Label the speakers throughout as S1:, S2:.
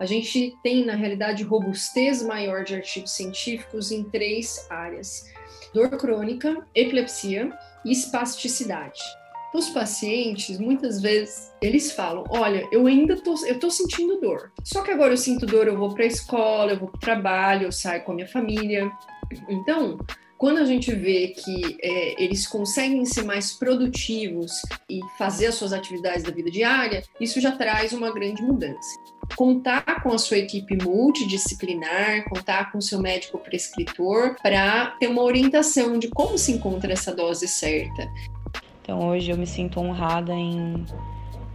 S1: A gente tem, na realidade, robustez maior de artigos científicos em três áreas: dor crônica, epilepsia e espasticidade. Os pacientes, muitas vezes, eles falam: Olha, eu ainda tô, eu tô sentindo dor. Só que agora eu sinto dor, eu vou para a escola, eu vou para o trabalho, eu saio com a minha família. Então, quando a gente vê que é, eles conseguem ser mais produtivos e fazer as suas atividades da vida diária, isso já traz uma grande mudança. Contar com a sua equipe multidisciplinar, contar com o seu médico prescritor para ter uma orientação de como se encontra essa dose certa.
S2: Então hoje eu me sinto honrada em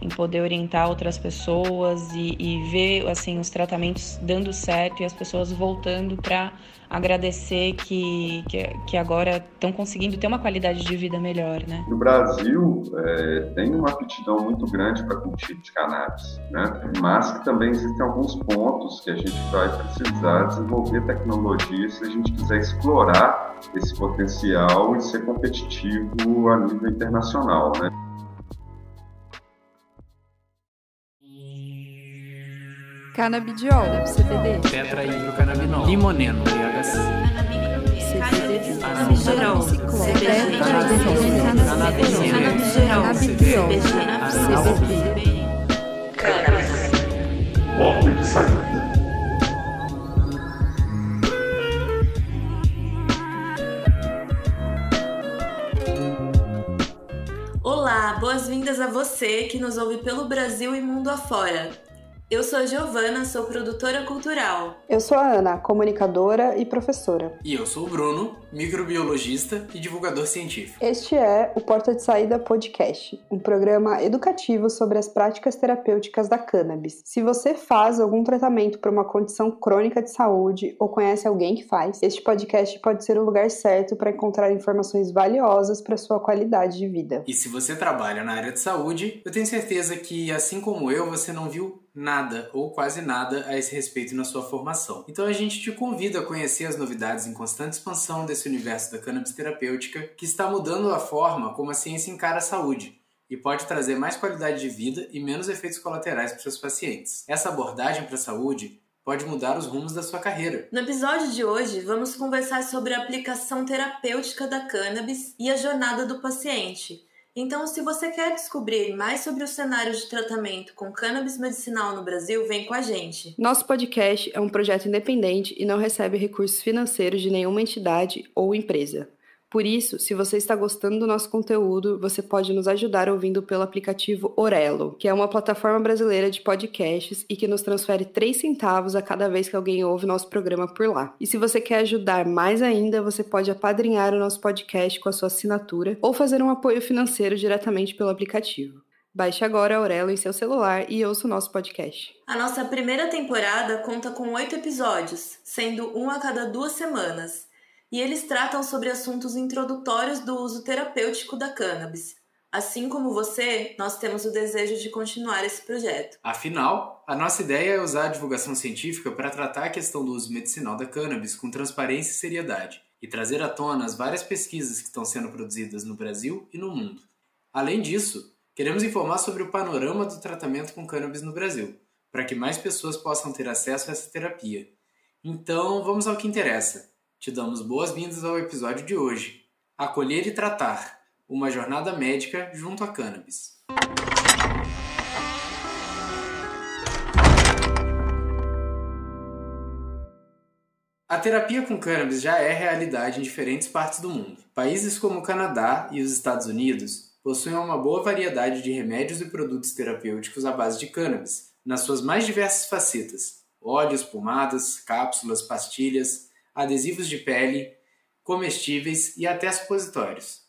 S2: em poder orientar outras pessoas e, e, ver assim os tratamentos dando certo e as pessoas voltando para agradecer que, que, que agora estão conseguindo ter uma qualidade de vida melhor, né?
S3: No Brasil é, tem uma aptidão muito grande para cultivo de cannabis, né? Mas que também existem alguns pontos que a gente vai precisar desenvolver tecnologia se a gente quiser explorar esse potencial e ser competitivo a nível internacional, né?
S4: Canabidiol, CBD.
S5: Tetrahidrocannabinol. Limoneno, THC.
S4: CBD.
S5: Canabigerol.
S3: De saída.
S6: Olá, boas-vindas a você que nos ouve pelo Brasil e mundo afora. Eu sou a Giovana, sou produtora cultural.
S7: Eu sou a Ana, comunicadora e professora.
S5: E eu sou o Bruno, microbiologista e divulgador científico.
S7: Este é o Porta de Saída Podcast, um programa educativo sobre as práticas terapêuticas da cannabis. Se você faz algum tratamento para uma condição crônica de saúde ou conhece alguém que faz, este podcast pode ser o lugar certo para encontrar informações valiosas para sua qualidade de vida.
S5: E se você trabalha na área de saúde, eu tenho certeza que, assim como eu, você não viu nada ou quase nada a esse respeito na sua formação. Então a gente te convida a conhecer as novidades em constante expansão desse universo da cannabis terapêutica que está mudando a forma como a ciência encara a saúde e pode trazer mais qualidade de vida e menos efeitos colaterais para seus pacientes. Essa abordagem para a saúde pode mudar os rumos da sua carreira.
S6: No episódio de hoje, vamos conversar sobre a aplicação terapêutica da cannabis e a jornada do paciente. Então, se você quer descobrir mais sobre o cenário de tratamento com cannabis medicinal no Brasil, vem com a gente.
S7: Nosso podcast é um projeto independente e não recebe recursos financeiros de nenhuma entidade ou empresa. Por isso, se você está gostando do nosso conteúdo, você pode nos ajudar ouvindo pelo aplicativo Orelo, que é uma plataforma brasileira de podcasts e que nos transfere 3 centavos a cada vez que alguém ouve nosso programa por lá. E se você quer ajudar mais ainda, você pode apadrinhar o nosso podcast com a sua assinatura ou fazer um apoio financeiro diretamente pelo aplicativo. Baixe agora a Aurelo em seu celular e ouça o nosso podcast.
S6: A nossa primeira temporada conta com oito episódios, sendo um a cada duas semanas e eles tratam sobre assuntos introdutórios do uso terapêutico da cannabis. Assim como você, nós temos o desejo de continuar esse projeto.
S5: Afinal, a nossa ideia é usar a divulgação científica para tratar a questão do uso medicinal da cannabis com transparência e seriedade e trazer à tona as várias pesquisas que estão sendo produzidas no Brasil e no mundo. Além disso, queremos informar sobre o panorama do tratamento com cannabis no Brasil, para que mais pessoas possam ter acesso a essa terapia. Então, vamos ao que interessa. Te damos boas-vindas ao episódio de hoje: Acolher e Tratar uma jornada médica junto à cannabis. A terapia com cannabis já é realidade em diferentes partes do mundo. Países como o Canadá e os Estados Unidos possuem uma boa variedade de remédios e produtos terapêuticos à base de cannabis, nas suas mais diversas facetas: óleos, pomadas, cápsulas, pastilhas, adesivos de pele, comestíveis e até supositórios.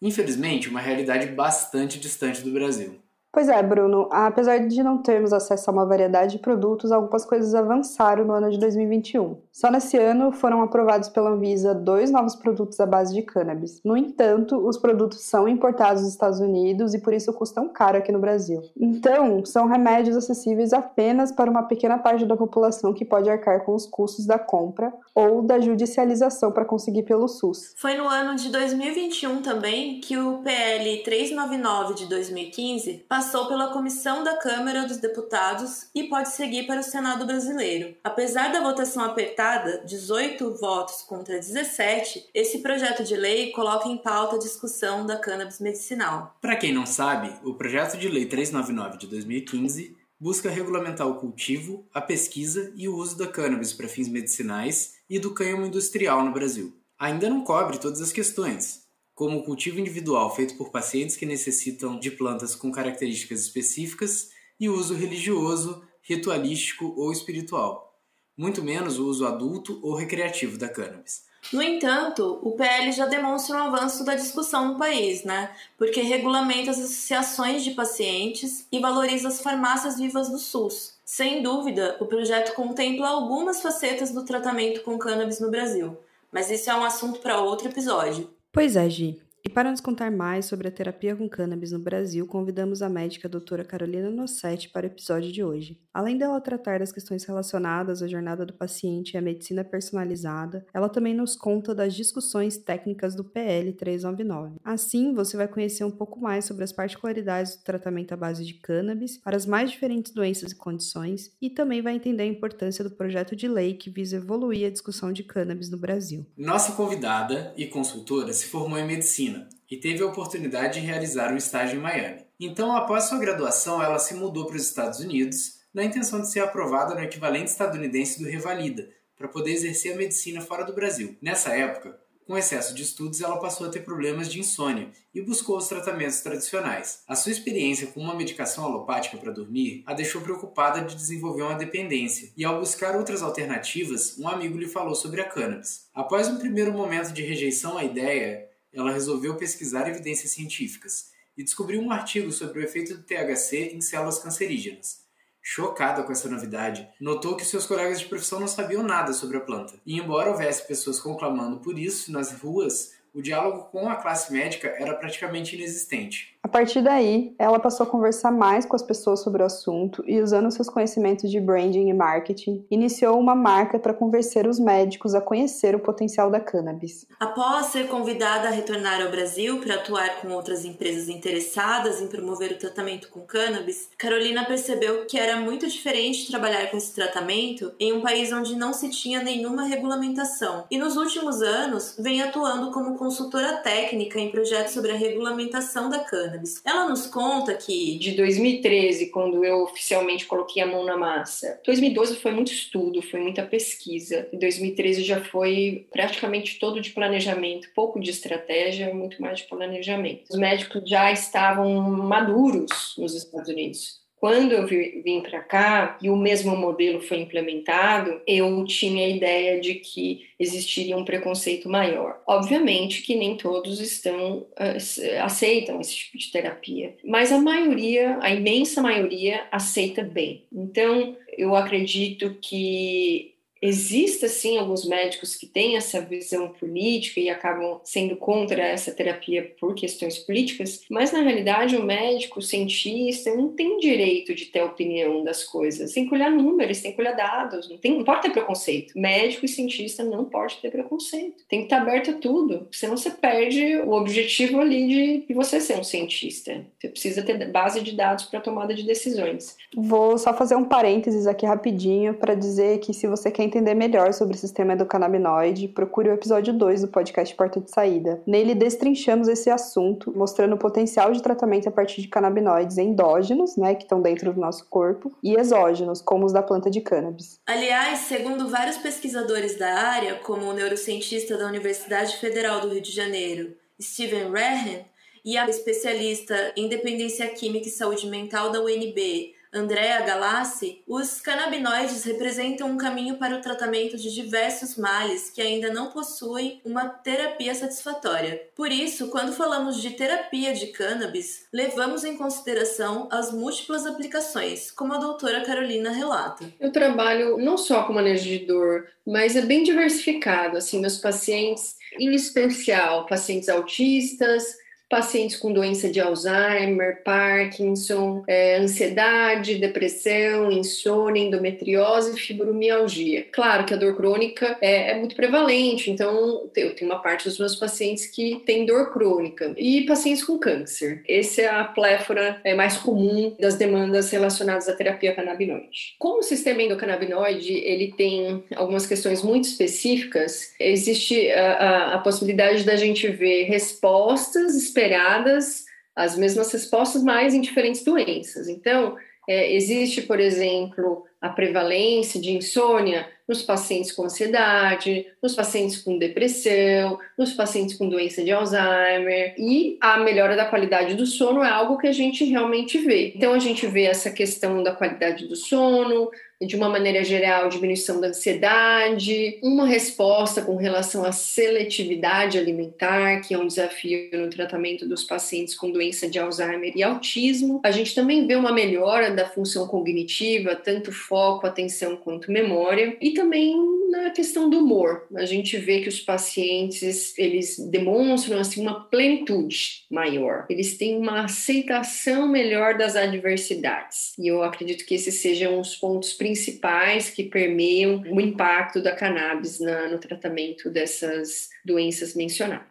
S5: Infelizmente, uma realidade bastante distante do Brasil.
S7: Pois é, Bruno. Apesar de não termos acesso a uma variedade de produtos, algumas coisas avançaram no ano de 2021. Só nesse ano foram aprovados pela Anvisa dois novos produtos à base de cannabis. No entanto, os produtos são importados dos Estados Unidos e por isso custam caro aqui no Brasil. Então, são remédios acessíveis apenas para uma pequena parte da população que pode arcar com os custos da compra ou da judicialização para conseguir pelo SUS.
S6: Foi no ano de 2021 também que o PL 399 de 2015 passou passou pela comissão da Câmara dos Deputados e pode seguir para o Senado brasileiro. Apesar da votação apertada, 18 votos contra 17, esse projeto de lei coloca em pauta a discussão da cannabis medicinal.
S5: Para quem não sabe, o projeto de lei 399 de 2015 busca regulamentar o cultivo, a pesquisa e o uso da cannabis para fins medicinais e do cânhamo industrial no Brasil. Ainda não cobre todas as questões, como o cultivo individual feito por pacientes que necessitam de plantas com características específicas e o uso religioso, ritualístico ou espiritual, muito menos o uso adulto ou recreativo da cannabis.
S6: No entanto, o PL já demonstra um avanço da discussão no país, né? Porque regulamenta as associações de pacientes e valoriza as farmácias vivas do SUS. Sem dúvida, o projeto contempla algumas facetas do tratamento com cannabis no Brasil, mas isso é um assunto para outro episódio.
S7: Pois é, Gi. E para nos contar mais sobre a terapia com cannabis no Brasil, convidamos a médica doutora Carolina Nossetti para o episódio de hoje. Além dela tratar das questões relacionadas à jornada do paciente e à medicina personalizada, ela também nos conta das discussões técnicas do PL 399. Assim, você vai conhecer um pouco mais sobre as particularidades do tratamento à base de cannabis para as mais diferentes doenças e condições e também vai entender a importância do projeto de lei que visa evoluir a discussão de cannabis no Brasil.
S5: Nossa convidada e consultora se formou em medicina e teve a oportunidade de realizar um estágio em Miami. Então, após sua graduação, ela se mudou para os Estados Unidos na intenção de ser aprovada no equivalente estadunidense do Revalida, para poder exercer a medicina fora do Brasil. Nessa época, com excesso de estudos, ela passou a ter problemas de insônia e buscou os tratamentos tradicionais. A sua experiência com uma medicação alopática para dormir a deixou preocupada de desenvolver uma dependência, e ao buscar outras alternativas, um amigo lhe falou sobre a cannabis. Após um primeiro momento de rejeição à ideia, ela resolveu pesquisar evidências científicas e descobriu um artigo sobre o efeito do THC em células cancerígenas. Chocada com essa novidade, notou que seus colegas de profissão não sabiam nada sobre a planta. E embora houvesse pessoas conclamando por isso nas ruas, o diálogo com a classe médica era praticamente inexistente.
S7: A partir daí, ela passou a conversar mais com as pessoas sobre o assunto e, usando seus conhecimentos de branding e marketing, iniciou uma marca para convencer os médicos a conhecer o potencial da cannabis.
S6: Após ser convidada a retornar ao Brasil para atuar com outras empresas interessadas em promover o tratamento com cannabis, Carolina percebeu que era muito diferente trabalhar com esse tratamento em um país onde não se tinha nenhuma regulamentação e, nos últimos anos, vem atuando como consultora técnica em projetos sobre a regulamentação da cannabis. Ela nos conta que
S1: de 2013, quando eu oficialmente coloquei a mão na massa, 2012 foi muito estudo, foi muita pesquisa. Em 2013 já foi praticamente todo de planejamento, pouco de estratégia, muito mais de planejamento. Os médicos já estavam maduros nos Estados Unidos. Quando eu vim para cá e o mesmo modelo foi implementado, eu tinha a ideia de que existiria um preconceito maior. Obviamente que nem todos estão uh, aceitam esse tipo de terapia, mas a maioria, a imensa maioria aceita bem. Então, eu acredito que Existe, sim, alguns médicos que têm essa visão política e acabam sendo contra essa terapia por questões políticas, mas na realidade o médico, o cientista, não tem direito de ter opinião das coisas. Tem que olhar números, tem que olhar dados, não, tem, não pode ter preconceito. Médico e cientista não pode ter preconceito. Tem que estar aberto a tudo, senão você perde o objetivo ali de você ser um cientista. Você precisa ter base de dados para tomada de decisões.
S7: Vou só fazer um parênteses aqui rapidinho para dizer que se você quer entender melhor sobre o sistema endocannabinoide, procure o episódio 2 do podcast Porta de Saída. Nele destrinchamos esse assunto, mostrando o potencial de tratamento a partir de canabinoides endógenos, né, que estão dentro do nosso corpo, e exógenos, como os da planta de cannabis.
S6: Aliás, segundo vários pesquisadores da área, como o neurocientista da Universidade Federal do Rio de Janeiro, Steven Rehen, e a especialista em dependência química e saúde mental da UNB, Andrea Galassi, os canabinoides representam um caminho para o tratamento de diversos males que ainda não possuem uma terapia satisfatória. Por isso, quando falamos de terapia de cannabis, levamos em consideração as múltiplas aplicações, como a doutora Carolina relata.
S1: Eu trabalho não só com manejo de dor, mas é bem diversificado. Assim, meus pacientes, em especial pacientes autistas, pacientes com doença de Alzheimer, Parkinson, é, ansiedade, depressão, insônia, endometriose fibromialgia. Claro que a dor crônica é, é muito prevalente, então eu tenho uma parte dos meus pacientes que tem dor crônica e pacientes com câncer. Essa é a pléfora é, mais comum das demandas relacionadas à terapia canabinoide. Como o sistema endocannabinoide ele tem algumas questões muito específicas, existe a, a, a possibilidade da gente ver respostas esperadas, as mesmas respostas, mas em diferentes doenças. Então, é, existe, por exemplo, a prevalência de insônia nos pacientes com ansiedade, nos pacientes com depressão, nos pacientes com doença de Alzheimer. E a melhora da qualidade do sono é algo que a gente realmente vê. Então, a gente vê essa questão da qualidade do sono, de uma maneira geral, diminuição da ansiedade, uma resposta com relação à seletividade alimentar, que é um desafio no tratamento dos pacientes com doença de Alzheimer e autismo. A gente também vê uma melhora da função cognitiva, tanto foco, atenção quanto memória, e também na questão do humor. A gente vê que os pacientes, eles demonstram assim uma plenitude maior. Eles têm uma aceitação melhor das adversidades. E eu acredito que esses sejam os pontos principais principais que permeiam o impacto da cannabis na, no tratamento dessas doenças mencionadas.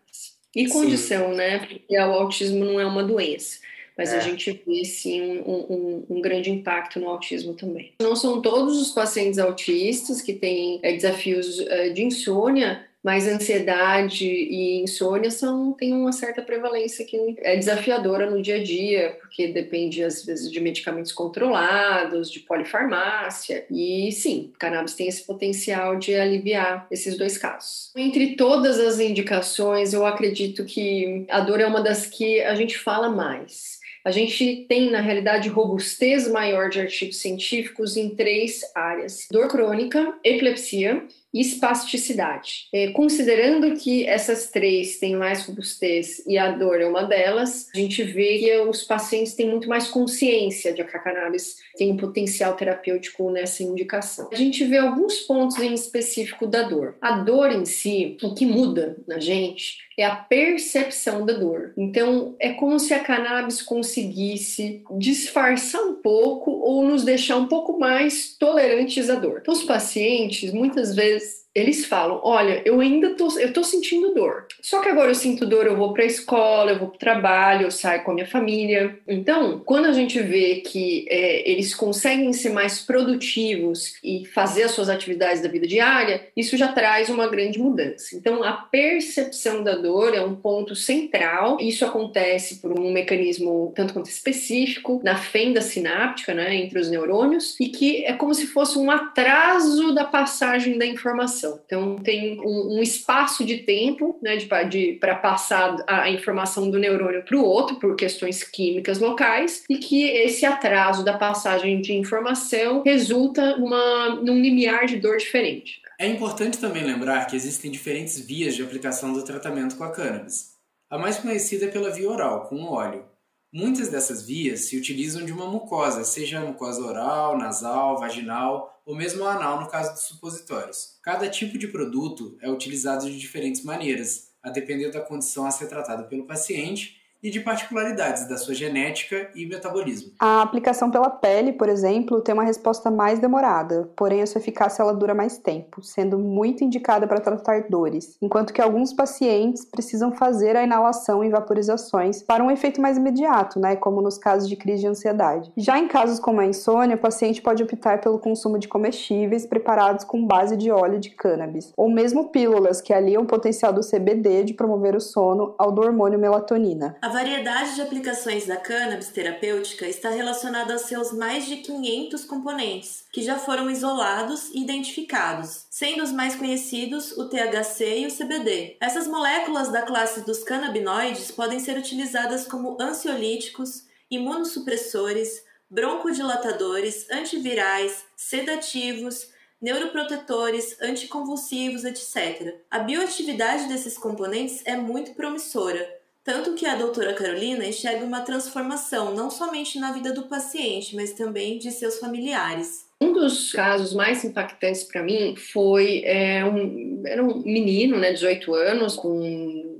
S1: E condição, sim. né? Porque o autismo não é uma doença mas é. a gente vê sim um, um, um, grande impacto no autismo também. Não são todos os pacientes autistas que têm é, desafios é, de insônia, mas ansiedade e insônia são, têm uma certa prevalência que é desafiadora no dia a dia, porque depende às vezes de medicamentos controlados, de polifarmácia, e sim, cannabis tem esse potencial de aliviar esses dois casos. Entre todas as indicações, eu acredito que a dor é uma das que a gente fala mais. A gente tem, na realidade, robustez maior de artigos científicos em três áreas: dor crônica, epilepsia espasticidade. É, considerando que essas três têm mais robustez e a dor é uma delas, a gente vê que os pacientes têm muito mais consciência de que a cannabis tem um potencial terapêutico nessa indicação. A gente vê alguns pontos em específico da dor. A dor em si, o que muda na gente é a percepção da dor. Então, é como se a cannabis conseguisse disfarçar um pouco ou nos deixar um pouco mais tolerantes à dor. Então, os pacientes, muitas vezes, was eles falam: olha, eu ainda tô, eu tô sentindo dor. Só que agora eu sinto dor, eu vou para a escola, eu vou para o trabalho, eu saio com a minha família. Então, quando a gente vê que é, eles conseguem ser mais produtivos e fazer as suas atividades da vida diária, isso já traz uma grande mudança. Então, a percepção da dor é um ponto central. Isso acontece por um mecanismo tanto quanto específico na fenda sináptica, né, entre os neurônios, e que é como se fosse um atraso da passagem da informação informação. Então, tem um, um espaço de tempo né, para passar a, a, informação do neurônio para o outro, por questões químicas locais, e que esse atraso da passagem de informação resulta numa, num limiar de dor diferente.
S5: É importante também lembrar que existem diferentes vias de aplicação do tratamento com a cannabis. A mais conhecida é pela via oral, com óleo. Muitas dessas vias se utilizam de uma mucosa, seja a mucosa oral, nasal, vaginal ou mesmo anal no caso dos supositórios. Cada tipo de produto é utilizado de diferentes maneiras, a depender da condição a ser tratada pelo paciente e de particularidades da sua genética e metabolismo.
S7: A aplicação pela pele, por exemplo, tem uma resposta mais demorada, porém a sua eficácia ela dura mais tempo, sendo muito indicada para tratar dores, enquanto que alguns pacientes precisam fazer a inalação e vaporizações para um efeito mais imediato, né, como nos casos de crise de ansiedade. Já em casos como a insônia, o paciente pode optar pelo consumo de comestíveis preparados com base de óleo de cannabis, ou mesmo pílulas que aliam o potencial do CBD de promover o sono ao do hormônio melatonina.
S6: A variedade de aplicações da cannabis terapêutica está relacionada aos seus mais de 500 componentes, que já foram isolados e identificados, sendo os mais conhecidos o THC e o CBD. Essas moléculas da classe dos canabinoides podem ser utilizadas como ansiolíticos, imunossupressores, broncodilatadores, antivirais, sedativos, neuroprotetores, anticonvulsivos, etc. A bioatividade desses componentes é muito promissora tanto que a doutora Carolina enxerga uma transformação não somente na vida do paciente, mas também de seus familiares.
S1: Um dos casos mais impactantes para mim foi é, um, era um menino, né, 18 anos, com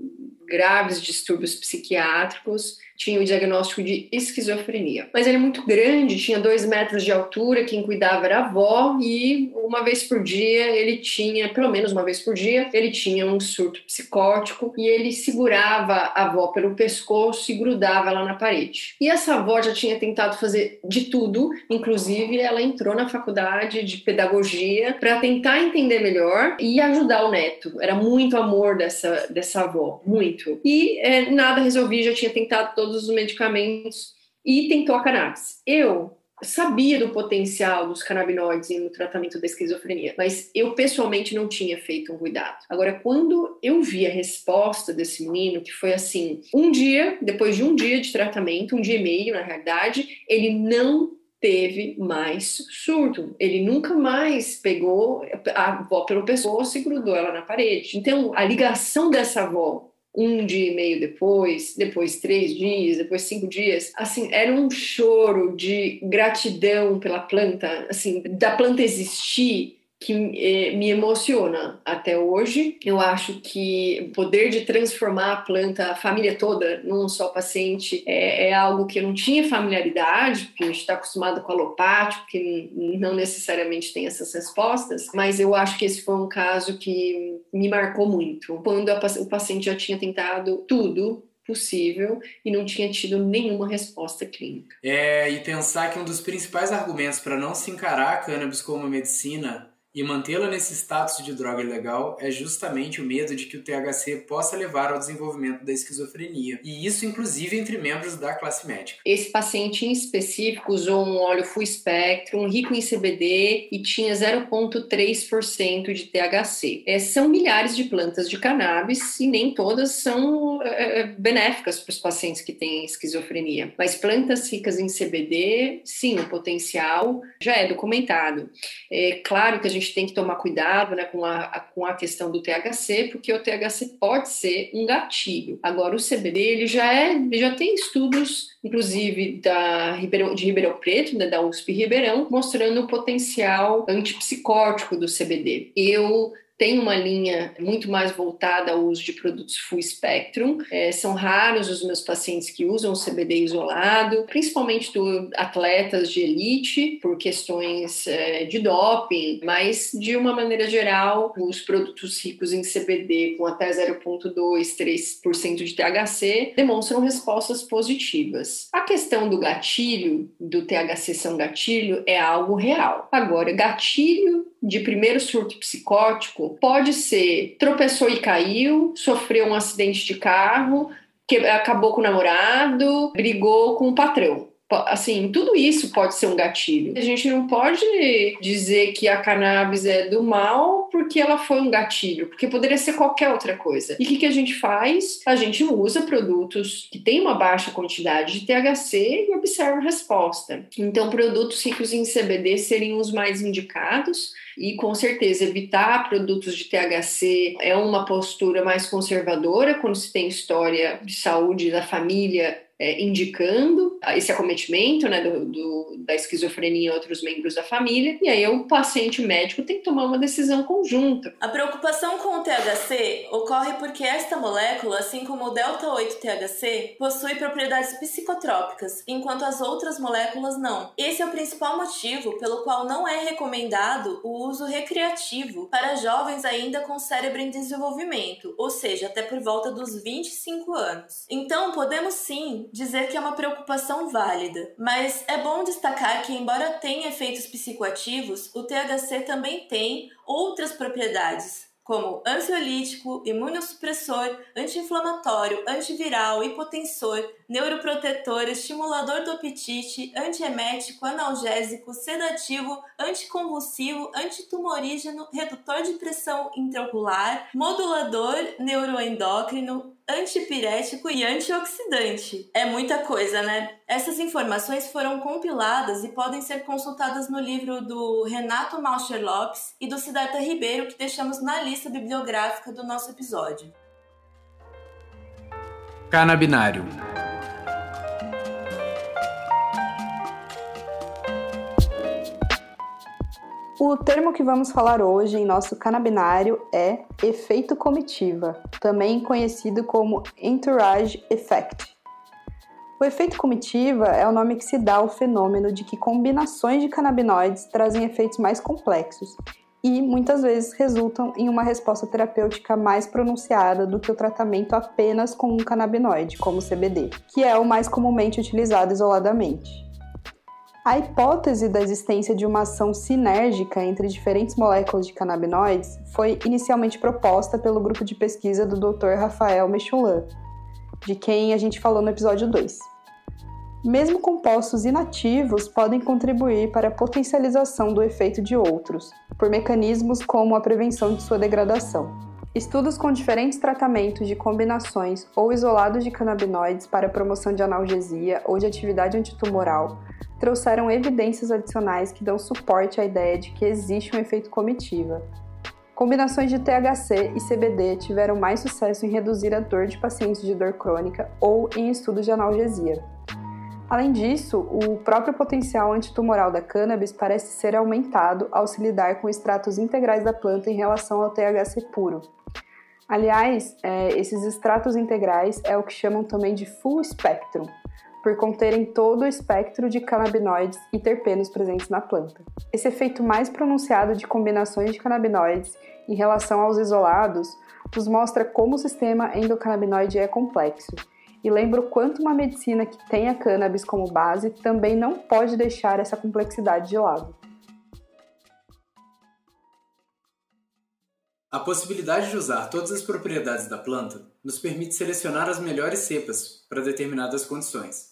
S1: graves distúrbios psiquiátricos, tinha o diagnóstico de esquizofrenia. Mas ele é muito grande, tinha dois metros de altura, quem cuidava era a avó, e uma vez por dia ele tinha, pelo menos uma vez por dia, ele tinha um surto psicótico e ele segurava a avó pelo pescoço e grudava ela na parede. E essa avó já tinha tentado fazer de tudo, inclusive ela entrou na faculdade de pedagogia para tentar entender melhor e ajudar o neto. Era muito amor dessa, dessa avó, muito. E é, nada resolvi, já tinha tentado todos todos os medicamentos e tentou a cannabis. Eu sabia do potencial dos canabinoides no tratamento da esquizofrenia, mas eu pessoalmente não tinha feito um cuidado. Agora, quando eu vi a resposta desse menino, que foi assim, um dia, depois de um dia de tratamento, um dia e meio na realidade, ele não teve mais surto. Ele nunca mais pegou a avó pelo pescoço e grudou ela na parede. Então, a ligação dessa avó um dia e meio depois, depois três dias, depois cinco dias, assim, era um choro de gratidão pela planta, assim, da planta existir que eh, me emociona até hoje. Eu acho que o poder de transformar a planta, a família toda, num só paciente, é, é algo que eu não tinha familiaridade, porque a gente está acostumado com alopático, que não necessariamente tem essas respostas, mas eu acho que esse foi um caso que me marcou muito. Quando a, o paciente já tinha tentado tudo, possível e não tinha tido nenhuma resposta clínica.
S5: É, e pensar que um dos principais argumentos para não se encarar a cannabis como medicina e mantê-la nesse status de droga ilegal é justamente o medo de que o THC possa levar ao desenvolvimento da esquizofrenia, e isso inclusive entre membros da classe médica.
S1: Esse paciente em específico usou um óleo full spectrum, rico em CBD e tinha 0,3% de THC. É, são milhares de plantas de cannabis e nem todas são é, é benéficas para os pacientes que têm esquizofrenia, mas plantas ricas em CBD, sim, o potencial já é documentado. É claro que a gente gente tem que tomar cuidado né, com, a, com a questão do THC, porque o THC pode ser um gatilho. Agora, o CBD ele já, é, já tem estudos, inclusive da Ribeirão, de Ribeirão Preto, né, da USP Ribeirão, mostrando o potencial antipsicótico do CBD. Eu tem uma linha muito mais voltada ao uso de produtos full spectrum. É, são raros os meus pacientes que usam CBD isolado, principalmente do atletas de elite, por questões é, de doping, mas de uma maneira geral, os produtos ricos em CBD com até 0,2, 3% de THC demonstram respostas positivas. A questão do gatilho, do THC um gatilho, é algo real. Agora, gatilho de primeiro surto psicótico pode ser tropeçou e caiu, sofreu um acidente de carro, que acabou com o namorado, brigou com o patrão. Assim, tudo isso pode ser um gatilho. A gente não pode dizer que a cannabis é do mal porque ela foi um gatilho, porque poderia ser qualquer outra coisa. E o que, que a gente faz? A gente usa produtos que têm uma baixa quantidade de THC e observa a resposta. Então, produtos ricos em CBD seriam os mais indicados e com certeza evitar produtos de THC é uma postura mais conservadora quando se tem história de saúde da família é, indicando esse acometimento né, do, do, da esquizofrenia em outros membros da família, e aí o paciente médico tem que tomar uma decisão conjunta.
S6: A preocupação com o THC ocorre porque esta molécula, assim como o delta-8-THC, possui propriedades psicotrópicas, enquanto as outras moléculas não. Esse é o principal motivo pelo qual não é recomendado o uso recreativo para jovens ainda com cérebro em desenvolvimento, ou seja, até por volta dos 25 anos. Então, podemos sim dizer que é uma preocupação válida, mas é bom destacar que, embora tenha efeitos psicoativos, o THC também tem outras propriedades, como ansiolítico, imunossupressor, anti-inflamatório, antiviral, hipotensor, neuroprotetor, estimulador do apetite, antiemético, analgésico, sedativo, anticonvulsivo, antitumorígeno, redutor de pressão intraocular, modulador neuroendócrino, antipirético e antioxidante. É muita coisa, né? Essas informações foram compiladas e podem ser consultadas no livro do Renato Malcher Lopes e do Siddhartha Ribeiro, que deixamos na lista bibliográfica do nosso episódio.
S5: Canabinário
S7: O termo que vamos falar hoje em nosso canabinário é efeito comitiva, também conhecido como entourage effect. O efeito comitiva é o nome que se dá ao fenômeno de que combinações de canabinoides trazem efeitos mais complexos e muitas vezes resultam em uma resposta terapêutica mais pronunciada do que o tratamento apenas com um canabinoide, como o CBD, que é o mais comumente utilizado isoladamente. A hipótese da existência de uma ação sinérgica entre diferentes moléculas de canabinoides foi inicialmente proposta pelo grupo de pesquisa do Dr. Rafael Mechulan, de quem a gente falou no episódio 2. Mesmo compostos inativos podem contribuir para a potencialização do efeito de outros, por mecanismos como a prevenção de sua degradação. Estudos com diferentes tratamentos de combinações ou isolados de canabinoides para promoção de analgesia ou de atividade antitumoral trouxeram evidências adicionais que dão suporte à ideia de que existe um efeito comitiva. Combinações de THC e CBD tiveram mais sucesso em reduzir a dor de pacientes de dor crônica ou em estudos de analgesia. Além disso, o próprio potencial antitumoral da cannabis parece ser aumentado ao se lidar com extratos integrais da planta em relação ao THC puro. Aliás, é, esses extratos integrais é o que chamam também de full spectrum, por conterem todo o espectro de canabinoides e terpenos presentes na planta. Esse efeito mais pronunciado de combinações de canabinoides em relação aos isolados nos mostra como o sistema endocannabinoide é complexo e lembra o quanto uma medicina que tem a cannabis como base também não pode deixar essa complexidade de lado.
S5: A possibilidade de usar todas as propriedades da planta nos permite selecionar as melhores cepas para determinadas condições.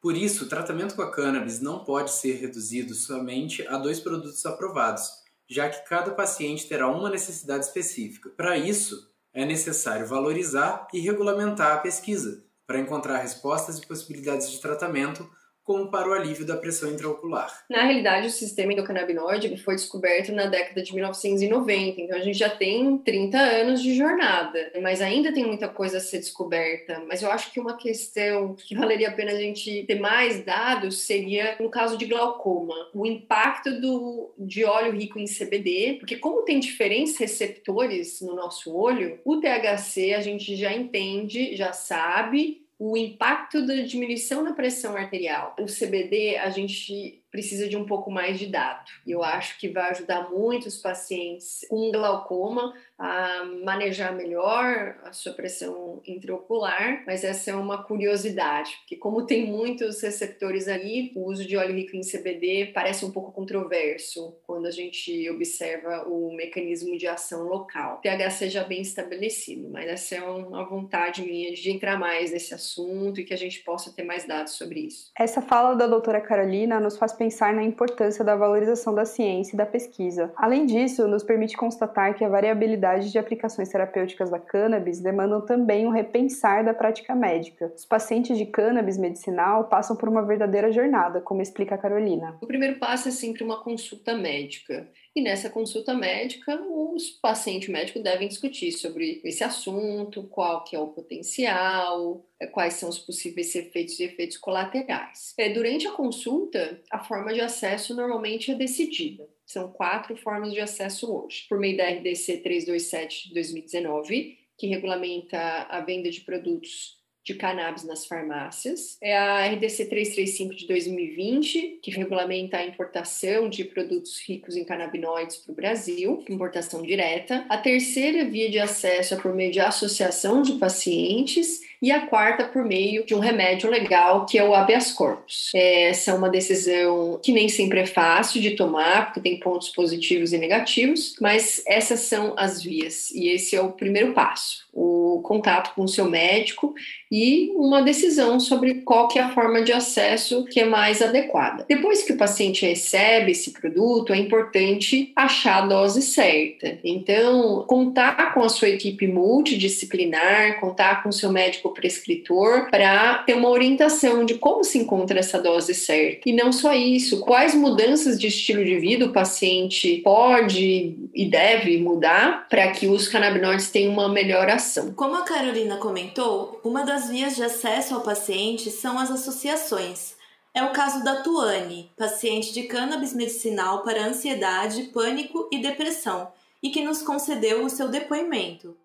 S5: Por isso, o tratamento com a cannabis não pode ser reduzido somente a dois produtos aprovados, já que cada paciente terá uma necessidade específica. Para isso, é necessário valorizar e regulamentar a pesquisa, para encontrar respostas e possibilidades de tratamento como para o alívio da pressão intraocular.
S1: Na realidade, o sistema endocannabinoide foi descoberto na década de 1990, então a gente já tem 30 anos de jornada, mas ainda tem muita coisa a ser descoberta. Mas eu acho que uma questão que valeria a pena a gente ter mais dados seria no caso de glaucoma, o impacto do, de óleo rico em CBD, porque como tem diferentes receptores no nosso olho, o THC a gente já entende, já sabe o impacto da diminuição da pressão arterial. O CBD, a gente precisa de um pouco mais de dado. E eu acho que vai ajudar muito os pacientes com glaucoma a manejar melhor a sua pressão intraocular, mas essa é uma curiosidade, porque como tem muitos receptores ali, o uso de óleo rico em CBD parece um pouco controverso quando a gente observa o mecanismo de ação local. O já bem estabelecido, mas essa é uma vontade minha de entrar mais nesse assunto e que a gente possa ter mais dados sobre isso.
S7: Essa fala da doutora Carolina nos faz pensar na importância da valorização da ciência e da pesquisa. Além disso, nos permite constatar que a variabilidade de aplicações terapêuticas da cannabis demandam também um repensar da prática médica. Os pacientes de cannabis medicinal passam por uma verdadeira jornada, como explica a Carolina.
S1: O primeiro passo é sempre uma consulta médica. E nessa consulta médica, os pacientes médicos devem discutir sobre esse assunto, qual que é o potencial, é, quais são os possíveis efeitos e efeitos colaterais. É, durante a consulta, a forma de acesso normalmente é decidida. São quatro formas de acesso hoje. Por meio da RDC 327 de 2019, que regulamenta a venda de produtos de cannabis nas farmácias. É a RDC 335 de 2020, que regulamenta a importação de produtos ricos em canabinoides para o Brasil, importação direta. A terceira via de acesso é por meio de associação de pacientes e a quarta por meio de um remédio legal, que é o habeas corpus. Essa é uma decisão que nem sempre é fácil de tomar, porque tem pontos positivos e negativos, mas essas são as vias e esse é o primeiro passo, o contato com o seu médico e uma decisão sobre qual que é a forma de acesso que é mais adequada. Depois que o paciente recebe esse produto, é importante achar a dose certa. Então, contar com a sua equipe multidisciplinar, contar com o seu médico prescritor para ter uma orientação de como se encontra essa dose certa. E não só isso, quais mudanças de estilo de vida o paciente pode e deve mudar para que os canabinoides tenham uma melhor ação.
S6: Como a Carolina comentou, uma das vias de acesso ao paciente são as associações. É o caso da Tuane, paciente de cannabis medicinal para ansiedade, pânico e depressão, e que nos concedeu o seu depoimento.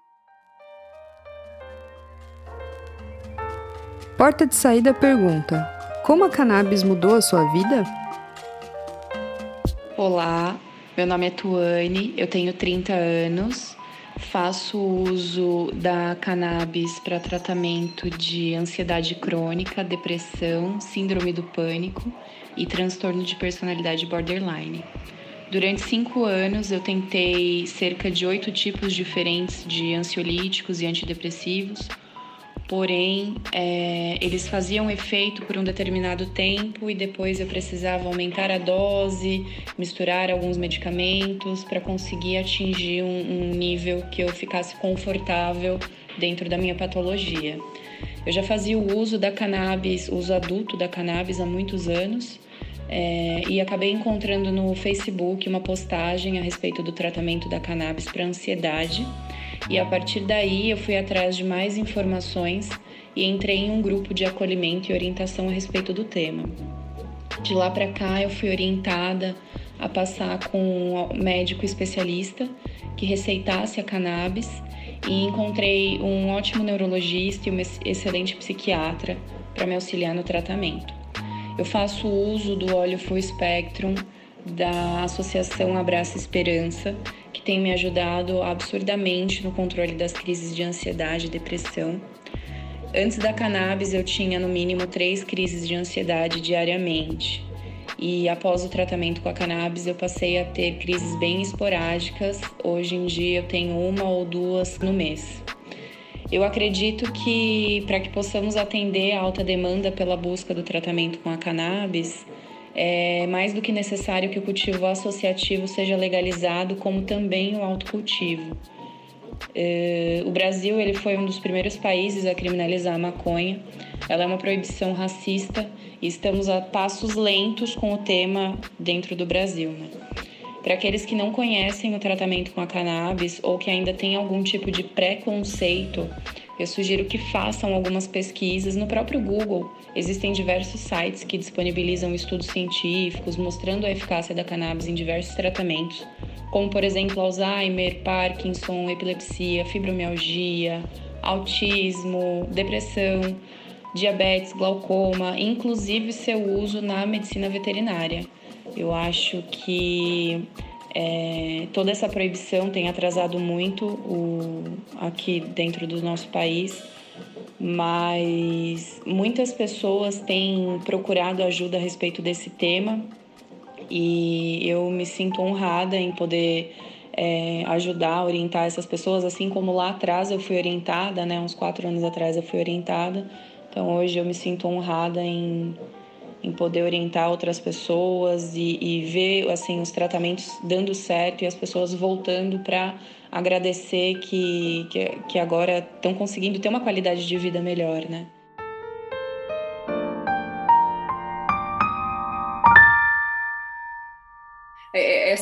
S4: Porta de Saída pergunta: Como a cannabis mudou a sua vida?
S2: Olá, meu nome é Tuane, eu tenho 30 anos, faço uso da cannabis para tratamento de ansiedade crônica, depressão, síndrome do pânico e transtorno de personalidade borderline. Durante cinco anos, eu tentei cerca de oito tipos diferentes de ansiolíticos e antidepressivos porém é, eles faziam efeito por um determinado tempo e depois eu precisava aumentar a dose, misturar alguns medicamentos para conseguir atingir um, um nível que eu ficasse confortável dentro da minha patologia. Eu já fazia o uso da cannabis, uso adulto da cannabis há muitos anos. É, e acabei encontrando no Facebook uma postagem a respeito do tratamento da cannabis para ansiedade e a partir daí eu fui atrás de mais informações e entrei em um grupo de acolhimento e orientação a respeito do tema. De lá para cá eu fui orientada a passar com um médico especialista que receitasse a cannabis e encontrei um ótimo neurologista e um excelente psiquiatra para me auxiliar no tratamento. Eu faço uso do óleo Full Spectrum da Associação Abraça Esperança que tem me ajudado absurdamente no controle das crises de ansiedade e depressão. Antes da cannabis, eu tinha no mínimo três crises de ansiedade diariamente. E após o tratamento com a cannabis, eu passei a ter crises bem esporádicas. Hoje em dia, eu tenho uma ou duas no mês. Eu acredito que para que possamos atender a alta demanda pela busca do tratamento com a cannabis, é mais do que necessário que o cultivo associativo seja legalizado, como também o autocultivo. É, o Brasil ele foi um dos primeiros países a criminalizar a maconha. Ela é uma proibição racista e estamos a passos lentos com o tema dentro do Brasil. Né? Para aqueles que não conhecem o tratamento com a cannabis ou que ainda têm algum tipo de preconceito eu sugiro que façam algumas pesquisas no próprio Google. Existem diversos sites que disponibilizam estudos científicos mostrando a eficácia da cannabis em diversos tratamentos, como por exemplo Alzheimer, Parkinson, epilepsia, fibromialgia, autismo, depressão, diabetes, glaucoma, inclusive seu uso na medicina veterinária. Eu acho que é, toda essa proibição tem atrasado muito o, aqui dentro do nosso país, mas muitas pessoas têm procurado ajuda a respeito desse tema e eu me sinto honrada em poder é, ajudar, orientar essas pessoas, assim como lá atrás eu fui orientada, né, uns quatro anos atrás eu fui orientada. Então hoje eu me sinto honrada em em poder orientar outras pessoas e, e ver assim os tratamentos dando certo e as pessoas voltando para agradecer que, que, que agora estão conseguindo ter uma qualidade de vida melhor, né?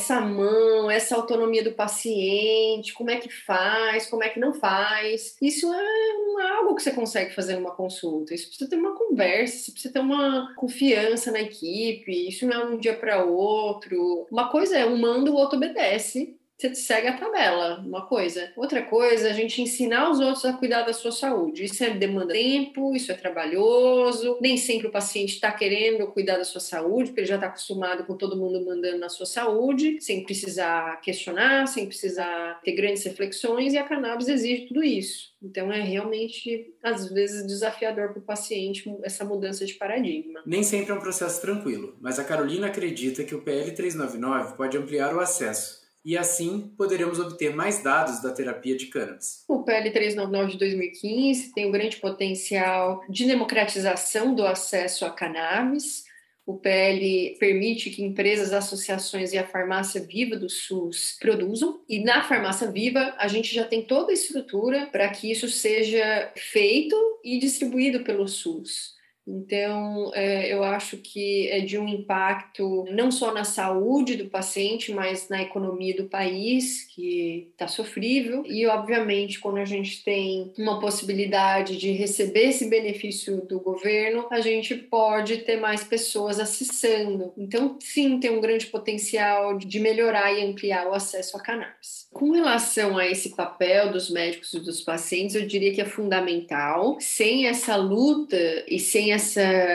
S1: Essa mão, essa autonomia do paciente, como é que faz, como é que não faz. Isso é algo que você consegue fazer numa consulta. Isso precisa ter uma conversa, precisa ter uma confiança na equipe. Isso não é um dia para outro. Uma coisa é um manda, o outro obedece você segue a tabela, uma coisa. Outra coisa, a gente ensinar os outros a cuidar da sua saúde. Isso é demanda tempo, isso é trabalhoso. Nem sempre o paciente está querendo cuidar da sua saúde, porque ele já está acostumado com todo mundo mandando na sua saúde, sem precisar questionar, sem precisar ter grandes reflexões, e a cannabis exige tudo isso. Então é realmente, às vezes, desafiador para o paciente essa mudança de paradigma.
S5: Nem sempre é um processo tranquilo, mas a Carolina acredita que o PL 399 pode ampliar o acesso e assim poderemos obter mais dados da terapia de cannabis.
S1: O PL 399 de 2015 tem um grande potencial de democratização do acesso a cannabis. O PL permite que empresas, associações e a farmácia viva do SUS produzam, e na farmácia viva a gente já tem toda a estrutura para que isso seja feito e distribuído pelo SUS. Então, é, eu acho que é de um impacto não só na saúde do paciente, mas na economia do país, que está sofrível. E, obviamente, quando a gente tem uma possibilidade de receber esse benefício do governo, a gente pode ter mais pessoas acessando. Então, sim, tem um grande potencial de melhorar e ampliar o acesso a cannabis. Com relação a esse papel dos médicos e dos pacientes, eu diria que é fundamental. Sem essa luta e sem essa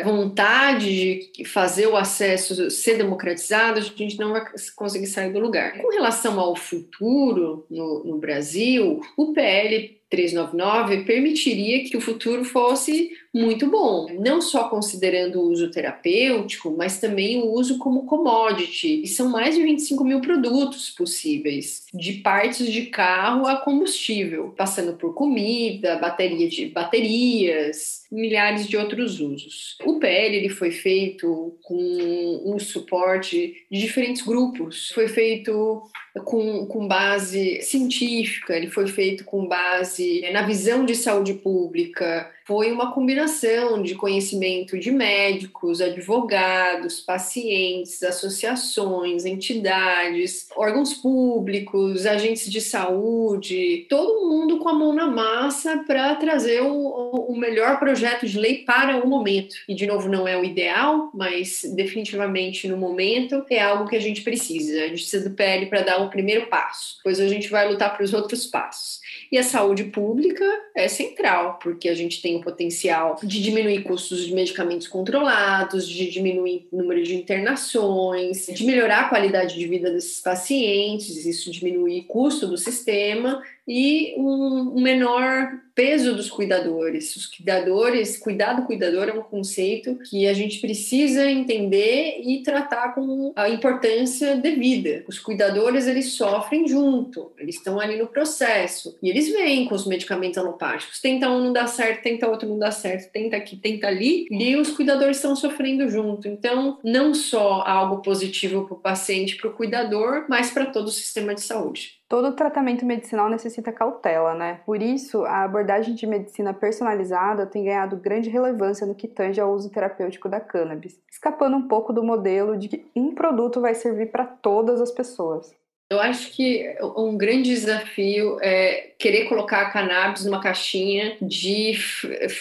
S1: vontade de fazer o acesso ser democratizado, a gente não vai conseguir sair do lugar. Com relação ao futuro no, no Brasil, o PL 399 permitiria que o futuro fosse muito bom, não só considerando o uso terapêutico, mas também o uso como commodity. E são mais de 25 mil produtos possíveis, de partes de carro a combustível, passando por comida, bateria de baterias, milhares de outros usos. O PL ele foi feito com um suporte de diferentes grupos. Foi feito com, com base científica, ele foi feito com base na visão de saúde pública, foi uma combinação de conhecimento de médicos, advogados, pacientes, associações, entidades, órgãos públicos, agentes de saúde, todo mundo com a mão na massa para trazer o, o melhor projeto de lei para o momento. E, de novo, não é o ideal, mas definitivamente no momento é algo que a gente precisa. A gente precisa do PL para dar o primeiro passo, depois a gente vai lutar para os outros passos. E a saúde pública é central, porque a gente tem o potencial de diminuir custos de medicamentos controlados, de diminuir o número de internações, de melhorar a qualidade de vida desses pacientes, isso diminuir custo do sistema e um menor peso dos cuidadores. Os cuidadores, cuidar do cuidador é um conceito que a gente precisa entender e tratar com a importância devida. Os cuidadores, eles sofrem junto, eles estão ali no processo e eles vêm com os medicamentos alopáticos. Tenta um não dá certo, tenta outro não dá certo, tenta aqui, tenta ali, e os cuidadores estão sofrendo junto. Então, não só algo positivo para o paciente, para o cuidador, mas para todo o sistema de saúde.
S7: Todo tratamento medicinal necessita cautela, né? Por isso, a abordagem de medicina personalizada tem ganhado grande relevância no que tange ao uso terapêutico da cannabis, escapando um pouco do modelo de que um produto vai servir para todas as pessoas.
S1: Eu acho que um grande desafio é querer colocar a cannabis numa caixinha de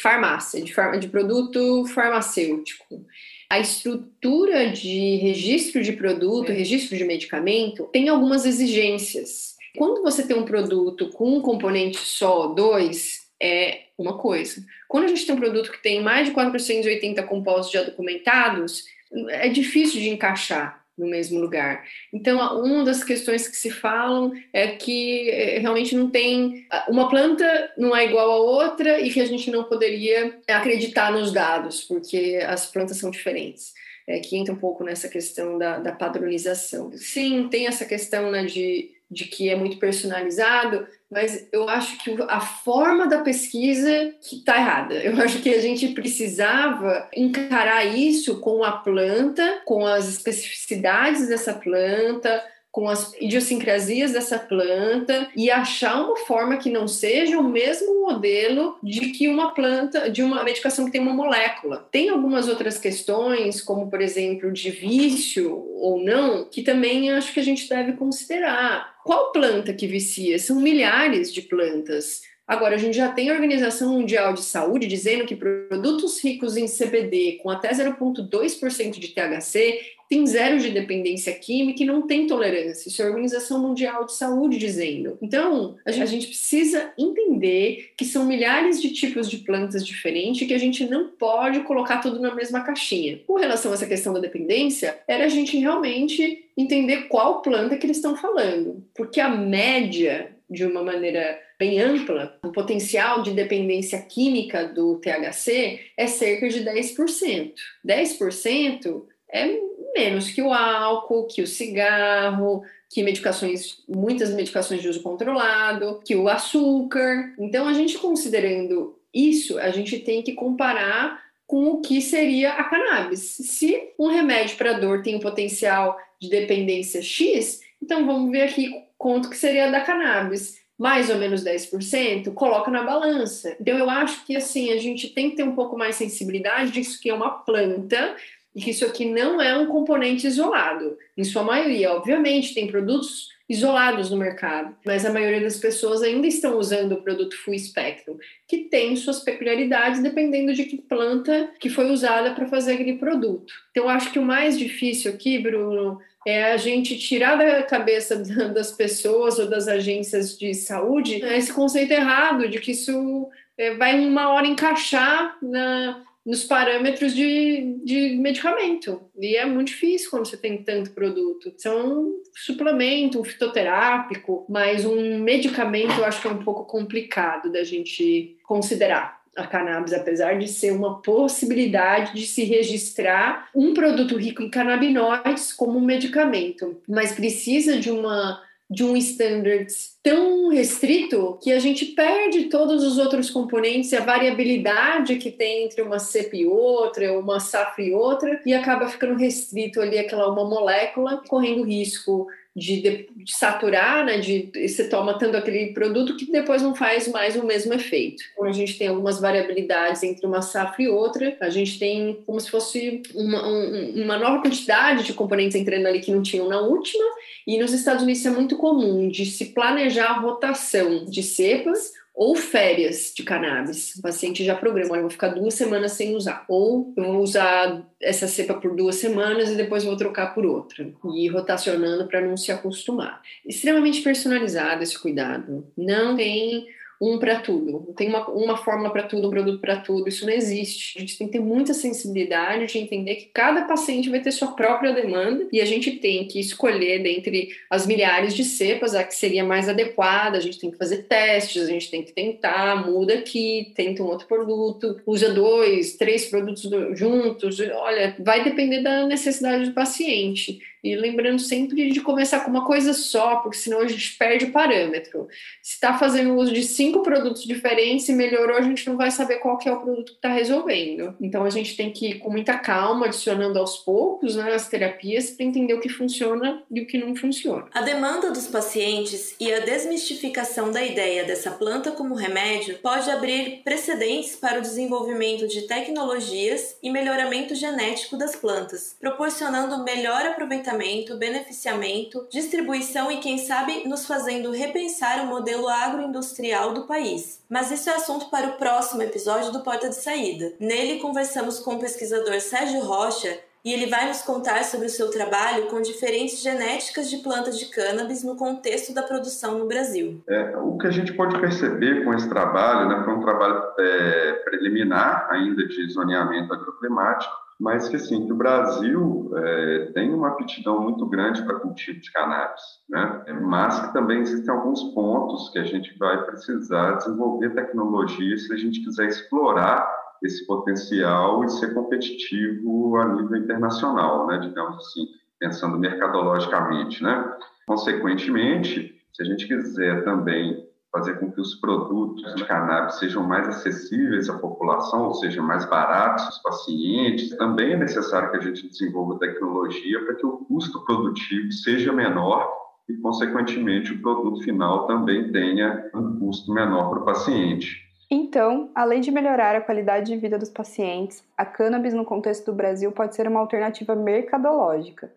S1: farmácia, de, de produto farmacêutico. A estrutura de registro de produto, registro de medicamento, tem algumas exigências quando você tem um produto com um componente só, dois, é uma coisa. Quando a gente tem um produto que tem mais de 480 compostos já documentados, é difícil de encaixar no mesmo lugar. Então, uma das questões que se falam é que é, realmente não tem. Uma planta não é igual a outra e que a gente não poderia acreditar nos dados, porque as plantas são diferentes. É, que entra um pouco nessa questão da, da padronização. Sim, tem essa questão né, de de que é muito personalizado, mas eu acho que a forma da pesquisa está errada. Eu acho que a gente precisava encarar isso com a planta, com as especificidades dessa planta, com as idiosincrasias dessa planta e achar uma forma que não seja o mesmo modelo de que uma planta, de uma medicação que tem uma molécula. Tem algumas outras questões, como por exemplo de vício ou não, que também acho que a gente deve considerar. Qual planta que vicia? São milhares de plantas. Agora, a gente já tem a Organização Mundial de Saúde dizendo que produtos ricos em CBD com até 0,2% de THC tem zero de dependência química e não tem tolerância. Isso é a Organização Mundial de Saúde dizendo. Então, a gente, precisa entender que são milhares de tipos de plantas diferentes que a gente não pode colocar tudo na mesma caixinha. Com relação a essa questão da dependência, era a gente realmente entender qual planta que eles estão falando, porque a média de uma maneira bem ampla, o potencial de dependência química do THC é cerca de 10%. 10% é menos que o álcool, que o cigarro, que medicações, muitas medicações de uso controlado, que o açúcar. Então, a gente considerando isso, a gente tem que comparar com o que seria a cannabis. Se um remédio para dor tem um potencial de dependência X, então vamos ver aqui quanto que seria da cannabis. Mais ou menos 10%, coloca na balança. Então eu acho que assim, a gente tem que ter um pouco mais sensibilidade disso que é uma planta e que isso aqui não é um componente isolado. Em sua maioria, obviamente, tem produtos isolados no mercado, mas a maioria das pessoas ainda estão usando o produto full spectrum, que tem suas peculiaridades dependendo de que planta que foi usada para fazer aquele produto. Então, acho que o mais difícil aqui, Bruno, é a gente tirar da cabeça das pessoas ou das agências de saúde esse conceito errado de que isso é, vai uma hora encaixar na, nos parâmetros de, de medicamento. E é muito difícil quando você tem tanto produto. São um suplemento, um fitoterápico, mas um medicamento eu acho que é um pouco complicado da gente considerar a cannabis, apesar de ser uma possibilidade de se registrar um produto rico em canabinoides como um medicamento, mas precisa de uma de um standard tão restrito que a gente perde todos os outros componentes e a variabilidade que tem entre uma cepa e outra, uma safra e outra, e acaba ficando restrito ali aquela uma molécula, correndo risco de, de, de, saturar, né, de você toma tanto aquele produto que depois não faz mais o mesmo efeito. Quando a gente tem algumas variabilidades entre uma safra e outra, a gente tem como se fosse uma, um, uma nova quantidade de componentes entrando ali que não tinham na última, e nos Estados Unidos é muito comum de se planejar a rotação de cepas ou férias de cannabis. O paciente já programa, olha, eu vou ficar duas semanas sem usar. Ou eu vou usar essa cepa por duas semanas e depois vou trocar por outra. E ir rotacionando para não se acostumar. Extremamente personalizado esse cuidado. Não tem um para tudo. Tem uma, uma fórmula para tudo, um produto para tudo. Isso não existe. A gente tem que ter muita sensibilidade de entender que cada paciente vai ter sua própria demanda e a gente tem que escolher dentre as milhares de cepas a que seria mais adequada. A gente tem que fazer testes, a gente tem que tentar, muda aqui, tenta um outro produto, usa dois, três produtos juntos. Olha, vai depender da necessidade do paciente. E lembrando sempre de começar com uma coisa só, porque senão a gente perde o parâmetro. Se está fazendo uso de cinco produtos diferentes e melhorou, a gente não vai saber qual que é o produto que está resolvendo. Então a gente tem que ir com muita calma, adicionando aos poucos né, as terapias para entender o que funciona e o que não funciona.
S6: A demanda dos pacientes e a desmistificação da ideia dessa planta como remédio pode abrir precedentes para o desenvolvimento de tecnologias e melhoramento genético das plantas, proporcionando melhor aproveitamento beneficiamento, distribuição e, quem sabe, nos fazendo repensar o modelo agroindustrial do país. Mas isso é assunto para o próximo episódio do Porta de Saída. Nele, conversamos com o pesquisador Sérgio Rocha e ele vai nos contar sobre o seu trabalho com diferentes genéticas de plantas de cannabis no contexto da produção no Brasil.
S3: É, o que a gente pode perceber com esse trabalho, né, foi um trabalho é, preliminar ainda de zoneamento agroclimático, mas que assim que o Brasil é, tem uma aptidão muito grande para cultivo de cannabis, né? Mas que também existem alguns pontos que a gente vai precisar desenvolver tecnologia se a gente quiser explorar esse potencial e ser competitivo a nível internacional, né? Digamos assim, pensando mercadologicamente, né? Consequentemente, se a gente quiser também fazer com que os produtos de cannabis sejam mais acessíveis à população, ou seja, mais baratos aos pacientes. Também é necessário que a gente desenvolva tecnologia para que o custo produtivo seja menor e, consequentemente, o produto final também tenha um custo menor para o paciente.
S7: Então, além de melhorar a qualidade de vida dos pacientes, a cannabis no contexto do Brasil pode ser uma alternativa mercadológica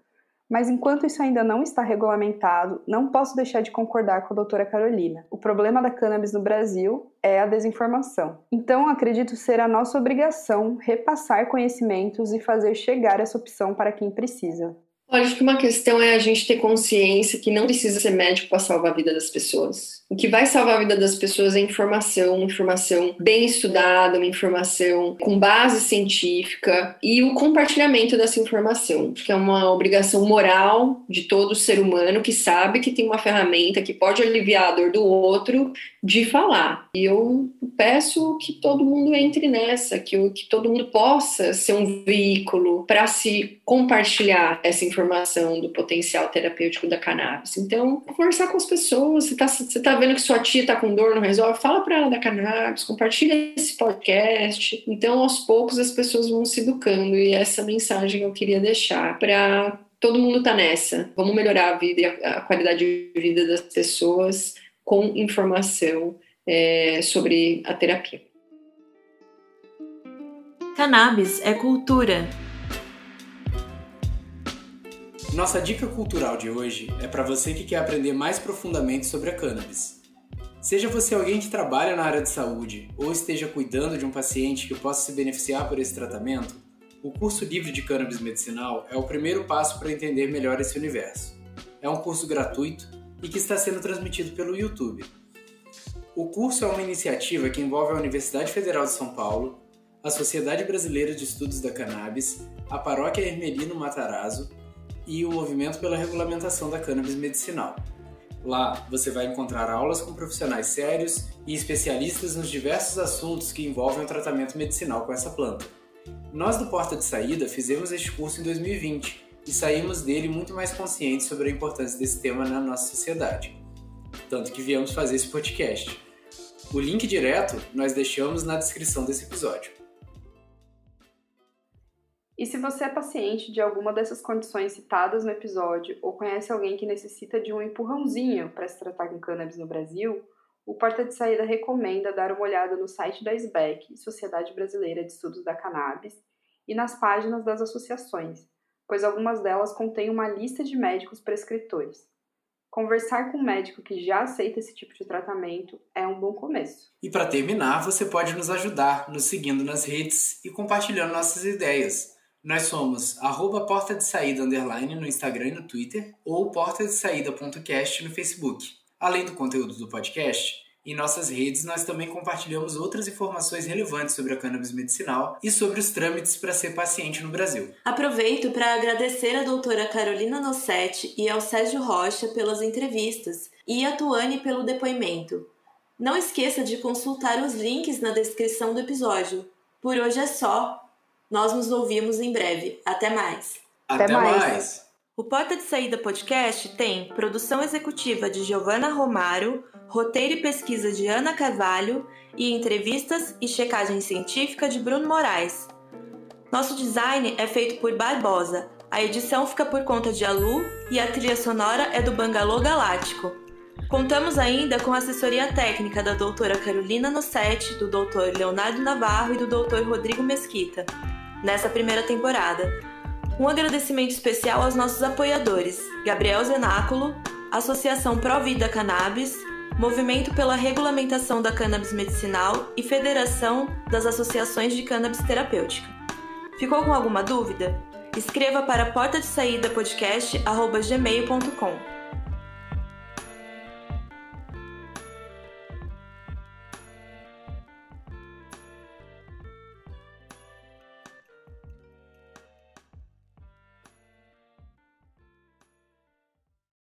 S7: mas enquanto isso ainda não está regulamentado, não posso deixar de concordar com a doutora Carolina. O problema da cannabis no Brasil é a desinformação. Então, acredito ser a nossa obrigação repassar conhecimentos e fazer chegar essa opção para quem precisa.
S1: Olha, acho que uma questão é a gente ter consciência que não precisa ser médico para salvar a vida das pessoas. O que vai salvar a vida das pessoas é informação, informação bem estudada, uma informação com base científica e o compartilhamento dessa informação, que é uma obrigação moral de todo ser humano que sabe que tem uma ferramenta que pode aliviar a dor do outro de falar. E eu peço que todo mundo entre nessa, que, que todo mundo possa ser um veículo para se compartilhar essa informação do potencial terapêutico da cannabis. Então, conversar com as pessoas, você está você tá vendo que sua tia está com dor, não resolve, fala para ela da cannabis, compartilha esse podcast. Então, aos poucos, as pessoas vão se educando e essa mensagem eu queria deixar para todo mundo tá nessa. Vamos melhorar a vida e a qualidade de vida das pessoas com informação é, sobre a terapia.
S6: Cannabis é cultura.
S5: Nossa dica cultural de hoje é para você que quer aprender mais profundamente sobre a cannabis. Seja você alguém que trabalha na área de saúde ou esteja cuidando de um paciente que possa se beneficiar por esse tratamento, o curso livre de cannabis medicinal é o primeiro passo para entender melhor esse universo. É um curso gratuito e que está sendo transmitido pelo YouTube. O curso é uma iniciativa que envolve a Universidade Federal de São Paulo, a Sociedade Brasileira de Estudos da Cannabis, a Paróquia Hermelino Matarazzo e o Movimento pela Regulamentação da Cannabis Medicinal. Lá você vai encontrar aulas com profissionais sérios e especialistas nos diversos assuntos que envolvem o tratamento medicinal com essa planta. Nós do Porta de Saída fizemos este curso em 2020 e saímos dele muito mais conscientes sobre a importância desse tema na nossa sociedade. Tanto que viemos fazer esse podcast. O link direto nós deixamos na descrição desse episódio.
S7: E se você é paciente de alguma dessas condições citadas no episódio ou conhece alguém que necessita de um empurrãozinho para se tratar com cannabis no Brasil, o Porta de Saída recomenda dar uma olhada no site da SBEC, Sociedade Brasileira de Estudos da Cannabis, e nas páginas das associações, pois algumas delas contêm uma lista de médicos prescritores. Conversar com um médico que já aceita esse tipo de tratamento é um bom começo.
S5: E para terminar, você pode nos ajudar nos seguindo nas redes e compartilhando nossas ideias. Nós somos arroba porta de saída underline no Instagram e no Twitter ou porta de saída.cast no Facebook. Além do conteúdo do podcast, em nossas redes nós também compartilhamos outras informações relevantes sobre a cannabis medicinal e sobre os trâmites para ser paciente no Brasil.
S6: Aproveito para agradecer a doutora Carolina Nossetti e ao Sérgio Rocha pelas entrevistas e a Tuane pelo depoimento. Não esqueça de consultar os links na descrição do episódio. Por hoje é só. Nós nos ouvimos em breve. Até mais.
S5: Até, Até mais. mais.
S6: O Porta de Saída Podcast tem produção executiva de Giovana Romaro, roteiro e pesquisa de Ana Carvalho e entrevistas e checagem científica de Bruno Moraes. Nosso design é feito por Barbosa, a edição fica por conta de Alu e a trilha sonora é do Bangalô Galáctico. Contamos ainda com a assessoria técnica da doutora Carolina Nossetti, do doutor Leonardo Navarro e do doutor Rodrigo Mesquita nessa primeira temporada. Um agradecimento especial aos nossos apoiadores: Gabriel Zenáculo, Associação Pro Vida Cannabis, Movimento pela Regulamentação da Cannabis Medicinal e Federação das Associações de Cannabis Terapêutica. Ficou com alguma dúvida? Escreva para porta de saída podcast@gmail.com.